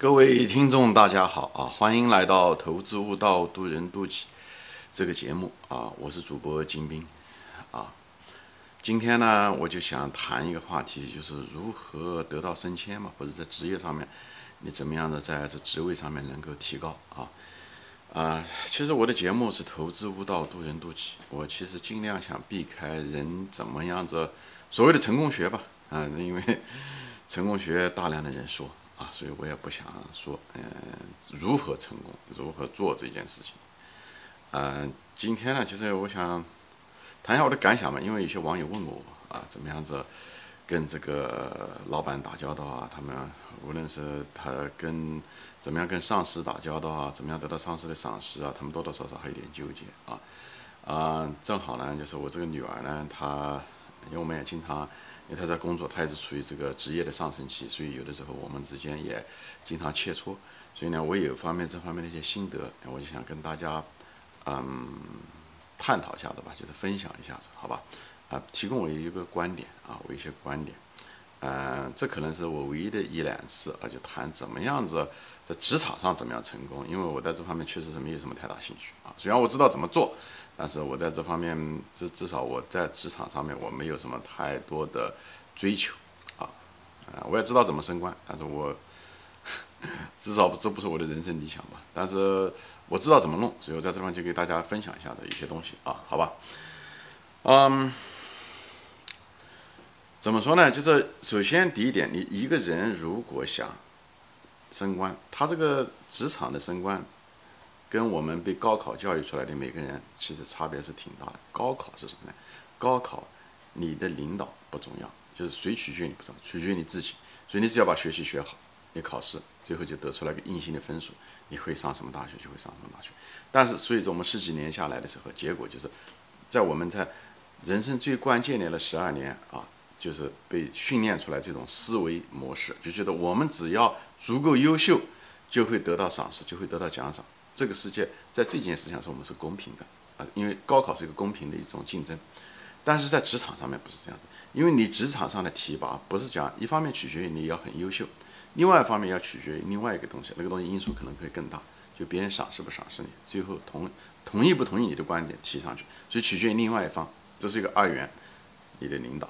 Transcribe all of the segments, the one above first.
各位听众，大家好啊！欢迎来到《投资悟道，渡人渡己》这个节目啊！我是主播金兵啊。今天呢，我就想谈一个话题，就是如何得到升迁嘛，或者在职业上面，你怎么样的在这职位上面能够提高啊？啊，其实我的节目是投资悟道，渡人渡己。我其实尽量想避开人怎么样子所谓的成功学吧，啊，因为成功学大量的人说。啊，所以我也不想说，嗯，如何成功，如何做这件事情。嗯，今天呢，其实我想谈一下我的感想嘛，因为有些网友问过我啊，怎么样子跟这个老板打交道啊？他们无论是他跟怎么样跟上司打交道啊，怎么样得到上司的赏识啊，他们多多少少还有点纠结啊。啊，正好呢，就是我这个女儿呢，她因为我们也经常。因为他在工作，他也是处于这个职业的上升期，所以有的时候我们之间也经常切磋。所以呢，我有方面这方面的一些心得，我就想跟大家，嗯，探讨一下子吧，就是分享一下子，好吧？啊，提供我一个观点啊，我一些观点。嗯，这可能是我唯一的一两次啊，就谈怎么样子在职场上怎么样成功，因为我在这方面确实是没有什么太大兴趣啊。虽然我知道怎么做。但是我在这方面，至至少我在职场上面我没有什么太多的追求，啊，啊，我也知道怎么升官，但是我 至少这不是我的人生理想吧。但是我知道怎么弄，所以我在这方就给大家分享一下的一些东西啊，好吧？嗯，怎么说呢？就是首先第一点，你一个人如果想升官，他这个职场的升官。跟我们被高考教育出来的每个人其实差别是挺大的。高考是什么呢？高考你的领导不重要，就是谁取决于你不重要，取决于你自己。所以你只要把学习学好，你考试最后就得出来个硬性的分数，你会上什么大学就会上什么大学。但是，所以说我们十几年下来的时候，结果就是在我们在人生最关键的那十二年啊，就是被训练出来这种思维模式，就觉得我们只要足够优秀，就会得到赏识，就会得到奖赏。这个世界在这件事情上，我们是公平的啊，因为高考是一个公平的一种竞争，但是在职场上面不是这样子，因为你职场上的提拔不是讲一方面取决于你要很优秀，另外一方面要取决于另外一个东西，那个东西因素可能会更大，就别人赏识不赏识你，最后同同意不同意你的观点提上去，所以取决于另外一方，这是一个二元，你的领导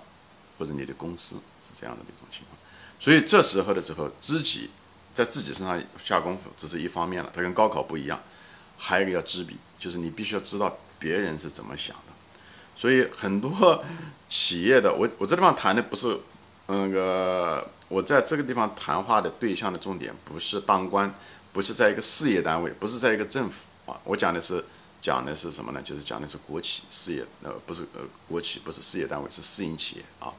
或者你的公司是这样的一种情况，所以这时候的时候知己。在自己身上下功夫，这是一方面了。它跟高考不一样，还有一个要知彼，就是你必须要知道别人是怎么想的。所以很多企业的，我我这地方谈的不是那个，我在这个地方谈话的对象的重点不是当官，不是在一个事业单位，不是在一个政府啊。我讲的是讲的是什么呢？就是讲的是国企事业，呃，不是呃国企，不是事业单位，是私营企业啊。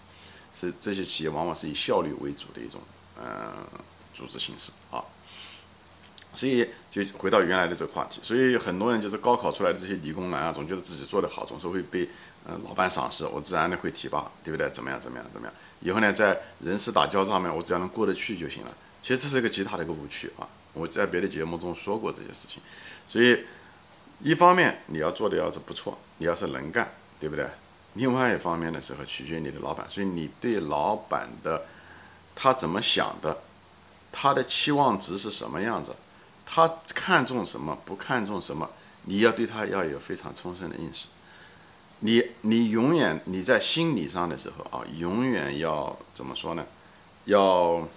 是这些企业往往是以效率为主的一种，嗯。组织形式啊，所以就回到原来的这个话题，所以很多人就是高考出来的这些理工男啊，总觉得自己做得好，总是会被嗯老板赏识，我自然的会提拔，对不对？怎么样？怎么样？怎么样？以后呢，在人事打交道上面，我只要能过得去就行了。其实这是一个极大的一个误区啊！我在别的节目中说过这些事情，所以一方面你要做的要是不错，你要是能干，对不对？另外一方面的时候取决于你的老板，所以你对老板的他怎么想的？他的期望值是什么样子？他看重什么？不看重什么？你要对他要有非常充分的认识。你你永远你在心理上的时候啊，永远要怎么说呢？要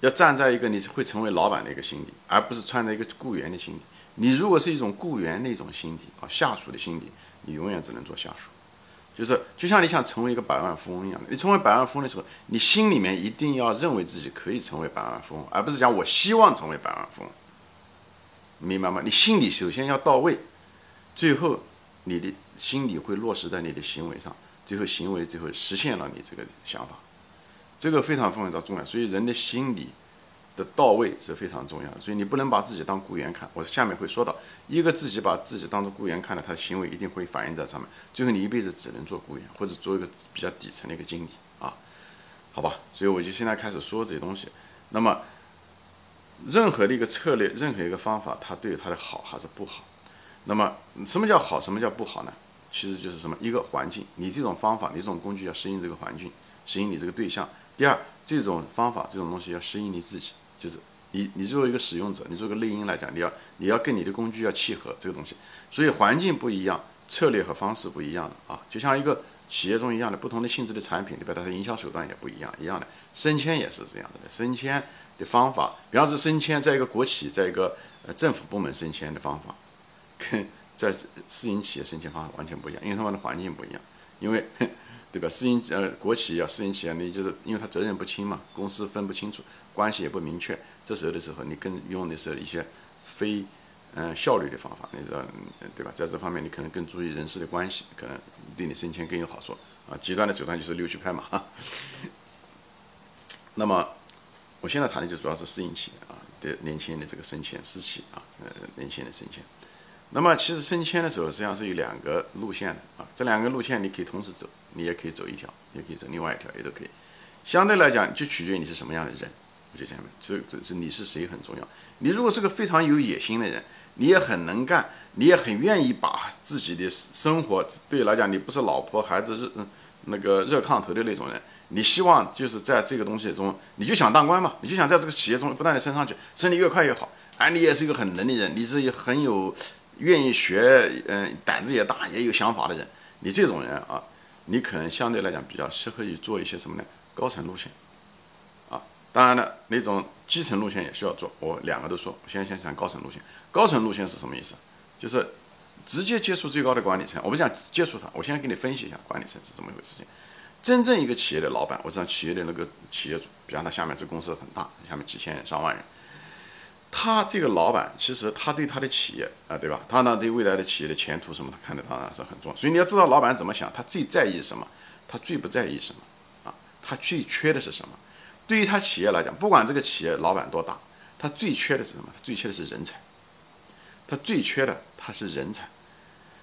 要站在一个你是会成为老板的一个心理，而不是穿在一个雇员的心理。你如果是一种雇员那种心理啊，下属的心理，你永远只能做下属。就是就像你想成为一个百万富翁一样的，你成为百万富翁的时候，你心里面一定要认为自己可以成为百万富翁，而不是讲我希望成为百万富翁，明白吗？你心里首先要到位，最后你的心理会落实在你的行为上，最后行为最后实现了你这个想法，这个非常非常的重要。所以人的心理。的到位是非常重要的，所以你不能把自己当雇员看。我下面会说到，一个自己把自己当做雇员看的，他的行为一定会反映在上面。最后你一辈子只能做雇员，或者做一个比较底层的一个经理啊，好吧？所以我就现在开始说这些东西。那么，任何的一个策略，任何一个方法，它对它的好还是不好。那么，什么叫好？什么叫不好呢？其实就是什么？一个环境，你这种方法，你这种工具要适应这个环境，适应你这个对象。第二，这种方法，这种东西要适应你自己。就是你你作为一个使用者，你作为个内因来讲，你要你要跟你的工具要契合这个东西，所以环境不一样，策略和方式不一样的啊，就像一个企业中一样的不同的性质的产品，对吧？它的营销手段也不一样，一样的升迁也是这样的，升迁的方法，比方说升迁在一个国企，在一个呃政府部门升迁的方法，跟在私营企业升迁方法完全不一样，因为他们的环境不一样，因为。对吧？私营呃，国企啊，私营企业，你就是因为他责任不清嘛，公司分不清楚，关系也不明确，这时候的时候，你更用的是一些非嗯效率的方法，你知道对吧？在这方面，你可能更注意人事的关系，可能对你升迁更有好处啊。极端的手段就是溜须拍马。那么，我现在谈的就主要是私营企业啊的年轻人的这个升迁，私企啊，呃，年轻人的升迁。那么其实升迁的时候，实际上是有两个路线的啊，这两个路线你可以同时走，你也可以走一条，也可以走另外一条，也都可以。相对来讲，就取决于你是什么样的人。我就前面，这这是你是谁很重要。你如果是个非常有野心的人，你也很能干，你也很愿意把自己的生活，对来讲，你不是老婆孩子热那个热炕头的那种人，你希望就是在这个东西中，你就想当官嘛，你就想在这个企业中不断的升上去，升得越快越好。哎，你也是一个很能的人，你是很有。愿意学，嗯，胆子也大，也有想法的人，你这种人啊，你可能相对来讲比较适合于做一些什么呢？高层路线，啊，当然了，那种基层路线也需要做。我两个都说，我先先讲高层路线。高层路线是什么意思？就是直接接触最高的管理层。我不想接触他，我先给你分析一下管理层是怎么一回事。情真正一个企业的老板，我知道企业的那个企业主，比方他下面这公司很大，下面几千人、上万人。他这个老板其实他对他的企业啊，对吧？他呢对未来的企业的前途什么，他看得当然是很重要。所以你要知道老板怎么想，他最在意什么，他最不在意什么啊？他最缺的是什么？对于他企业来讲，不管这个企业老板多大，他最缺的是什么？他最缺的是人才。他最缺的他是人才。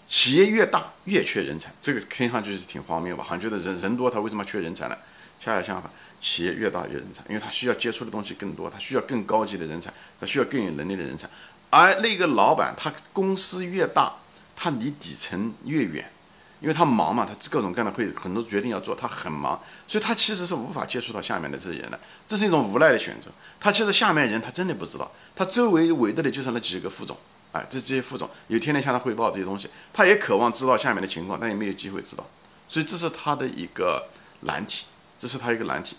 企业越大越缺人才，这个听上去是挺荒谬吧？好像觉得人人多，他为什么缺人才呢？恰恰相反。企业越大越人才，因为他需要接触的东西更多，他需要更高级的人才，他需要更有能力的人才。而那个老板，他公司越大，他离底层越远，因为他忙嘛，他各种各样的会很多决定要做，他很忙，所以他其实是无法接触到下面的这些人的。这是一种无奈的选择。他其实下面人他真的不知道，他周围围的的就是那几个副总，哎，这这些副总有天天向他汇报这些东西，他也渴望知道下面的情况，但也没有机会知道，所以这是他的一个难题。这是他一个难题，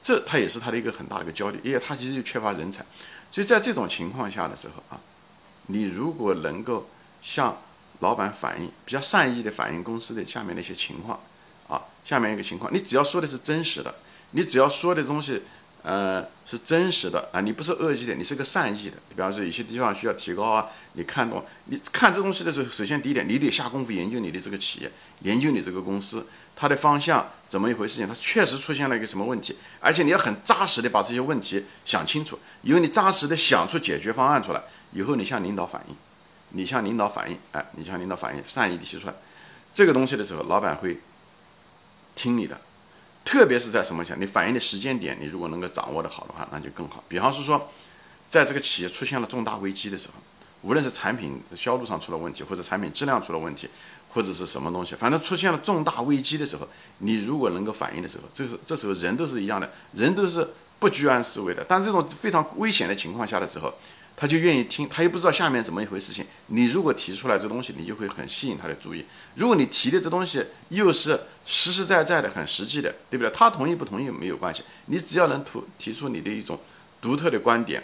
这他也是他的一个很大的一个焦虑，因为他其实就缺乏人才，所以在这种情况下的时候啊，你如果能够向老板反映，比较善意的反映公司的下面的一些情况，啊，下面一个情况，你只要说的是真实的，你只要说的东西。呃，是真实的啊，你不是恶意的，你是个善意的。比方说，有些地方需要提高啊，你看懂？你看这东西的时候，首先第一点，你得下功夫研究你的这个企业，研究你这个公司，它的方向怎么一回事？情它确实出现了一个什么问题？而且你要很扎实的把这些问题想清楚，以后你扎实的想出解决方案出来，以后你向领导反映，你向领导反映，哎，你向领导反映，善意的提出来这个东西的时候，老板会听你的。特别是在什么情，你反映的时间点，你如果能够掌握的好的话，那就更好。比方是说，在这个企业出现了重大危机的时候，无论是产品销路上出了问题，或者产品质量出了问题，或者是什么东西，反正出现了重大危机的时候，你如果能够反应的时候，这是这时候人都是一样的，人都是不居安思危的。但这种非常危险的情况下的时候，他就愿意听，他又不知道下面怎么一回事情。你如果提出来这东西，你就会很吸引他的注意。如果你提的这东西又是实实在在的、很实际的，对不对？他同意不同意没有关系，你只要能提提出你的一种独特的观点，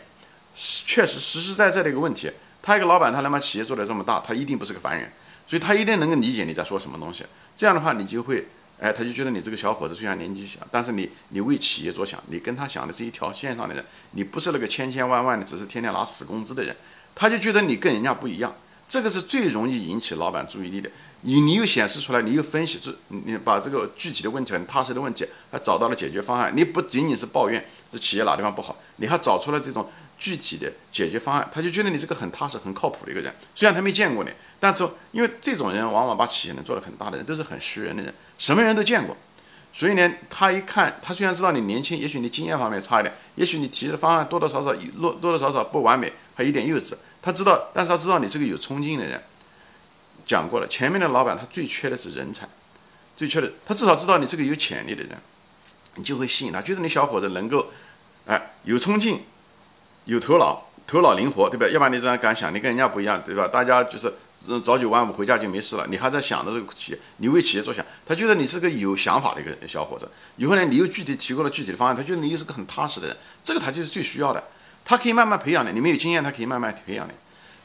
确实实实在在的一个问题。他一个老板，他能把企业做得这么大，他一定不是个凡人，所以他一定能够理解你在说什么东西。这样的话，你就会。哎，他就觉得你这个小伙子虽然年纪小，但是你你为企业着想，你跟他想的是一条线上的人，你不是那个千千万万的只是天天拿死工资的人，他就觉得你跟人家不一样，这个是最容易引起老板注意力的。你你又显示出来，你又分析出，你把这个具体的问题很踏实的问题，还找到了解决方案。你不仅仅是抱怨这企业哪地方不好，你还找出了这种具体的解决方案，他就觉得你是个很踏实、很靠谱的一个人。虽然他没见过你，但是因为这种人往往把企业能做得很大的人，都是很识人的人，什么人都见过。所以呢，他一看，他虽然知道你年轻，也许你经验方面差一点，也许你提的方案多多少少多多多少少不完美，还有点幼稚。他知道，但是他知道你是个有冲劲的人。讲过了，前面的老板他最缺的是人才，最缺的他至少知道你是个有潜力的人，你就会吸引他，觉得你小伙子能够，哎，有冲劲，有头脑，头脑灵活，对吧？要不然你这样敢想，你跟人家不一样，对吧？大家就是早九晚五回家就没事了，你还在想着这个企业，你为企业着想，他觉得你是个有想法的一个小伙子。以后呢，你又具体提供了具体的方案，他觉得你是个很踏实的人，这个他就是最需要的。他可以慢慢培养的，你没有经验，他可以慢慢培养的。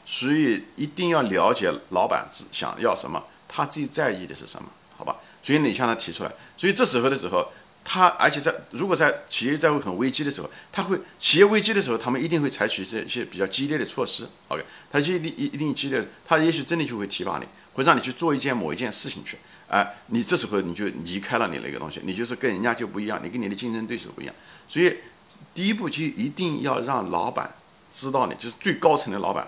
所以一定要了解老板自想要什么，他最在意的是什么，好吧？所以你向他提出来。所以这时候的时候。他而且在如果在企业债务很危机的时候，他会企业危机的时候，他们一定会采取一些一些比较激烈的措施。OK，他一定一一定激烈，他也许真的就会提拔你，会让你去做一件某一件事情去。哎，你这时候你就离开了你那个东西，你就是跟人家就不一样，你跟你的竞争对手不一样。所以第一步就一定要让老板知道你，就是最高层的老板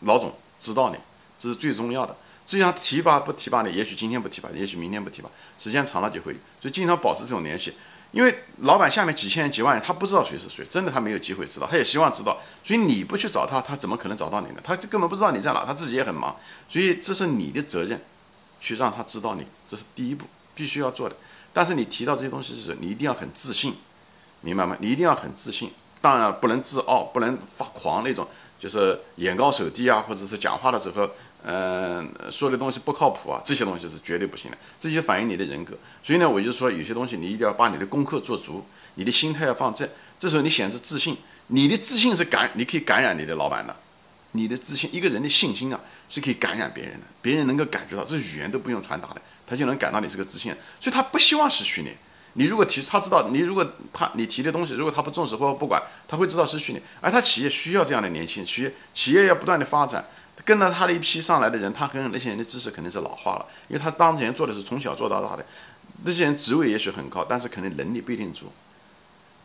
老总知道你，这是最重要的。就像提拔不提拔你，也许今天不提拔，也许明天不提拔，时间长了就会，所以经常保持这种联系。因为老板下面几千人、几万人，他不知道谁是谁，真的他没有机会知道，他也希望知道。所以你不去找他，他怎么可能找到你呢？他根本不知道你在哪，他自己也很忙。所以这是你的责任，去让他知道你，这是第一步必须要做的。但是你提到这些东西的时候，你一定要很自信，明白吗？你一定要很自信，当然不能自傲，不能发狂那种，就是眼高手低啊，或者是讲话的时候。嗯，说的东西不靠谱啊，这些东西是绝对不行的，这就反映你的人格。所以呢，我就说有些东西你一定要把你的功课做足，你的心态要放正。这时候你显示自信，你的自信是感，你可以感染你的老板的。你的自信，一个人的信心啊，是可以感染别人的，别人能够感觉到，这语言都不用传达的，他就能感到你是个自信。所以他不希望失去你。你如果提，他知道你如果他你提的东西，如果他不重视或不管，他会知道失去你。而他企业需要这样的年轻人，企业企业要不断的发展。跟着他的一批上来的人，他跟那些人的知识肯定是老化了，因为他当前做的是从小做到大的，那些人职位也许很高，但是可能能力不一定足。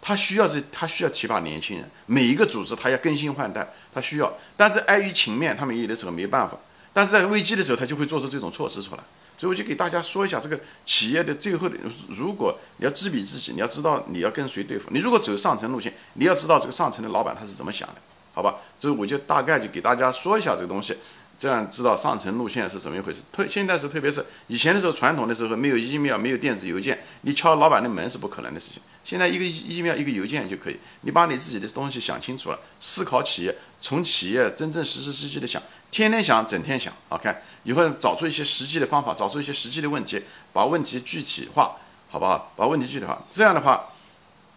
他需要这，他需要提拔年轻人，每一个组织他要更新换代，他需要，但是碍于情面，他们有的时候没办法。但是在危机的时候，他就会做出这种措施出来。所以我就给大家说一下，这个企业的最后的，如果你要知彼知己，你要知道你要跟谁对付。你如果走上层路线，你要知道这个上层的老板他是怎么想的。好吧，这我就大概就给大家说一下这个东西，这样知道上层路线是怎么一回事。特现在是特别是以前的时候，传统的时候没有 email，没有电子邮件，你敲老板的门是不可能的事情。现在一个 email 一个邮件就可以，你把你自己的东西想清楚了，思考企业，从企业真正实实际际的想，天天想，整天想。OK，以后找出一些实际的方法，找出一些实际的问题，把问题具体化，好不好？把问题具体化，这样的话，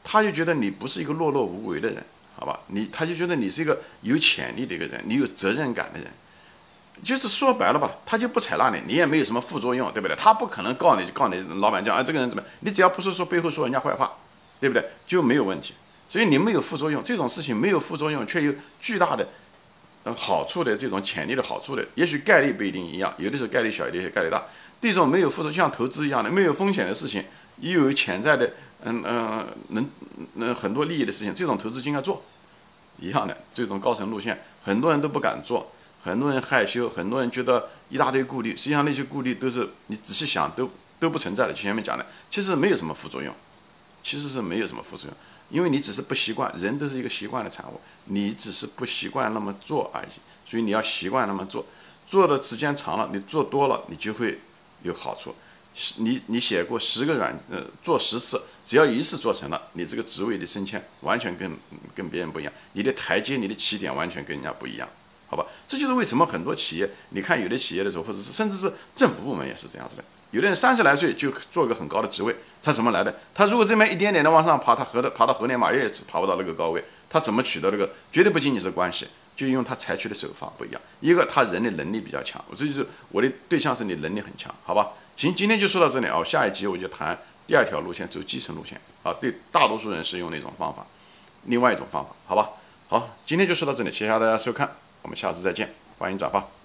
他就觉得你不是一个碌碌无为的人。好吧，你他就觉得你是一个有潜力的一个人，你有责任感的人，就是说白了吧，他就不采纳你，你也没有什么副作用，对不对？他不可能告你，告你老板讲，啊，这个人怎么？你只要不是说背后说人家坏话，对不对？就没有问题。所以你没有副作用，这种事情没有副作用，却有巨大的呃好处的这种潜力的好处的，也许概率不一定一样，有的时候概率小一点，概率大。这种没有副作用，像投资一样的没有风险的事情，又有潜在的。嗯嗯，能那很多利益的事情，这种投资就应该做，一样的这种高层路线，很多人都不敢做，很多人害羞，很多人觉得一大堆顾虑，实际上那些顾虑都是你仔细想都都不存在的。前面讲的，其实没有什么副作用，其实是没有什么副作用，因为你只是不习惯，人都是一个习惯的产物，你只是不习惯那么做而已，所以你要习惯那么做，做的时间长了，你做多了，你就会有好处。你你写过十个软呃做十次，只要一次做成了，你这个职位的升迁完全跟跟别人不一样，你的台阶你的起点完全跟人家不一样，好吧？这就是为什么很多企业，你看有的企业的时候，或者是甚至是政府部门也是这样子的，有的人三十来岁就做个很高的职位，他怎么来的？他如果这边一点点的往上爬，他何的爬到猴年马月也爬不到那个高位，他怎么取得那个？绝对不仅仅是关系，就用他采取的手法不一样。一个他人的能力比较强，我这就是我的对象是你能力很强，好吧？行，今天就说到这里啊。下一集我就谈第二条路线，走基层路线啊。对大多数人是用那种方法，另外一种方法，好吧？好，今天就说到这里，谢谢大家收看，我们下次再见，欢迎转发。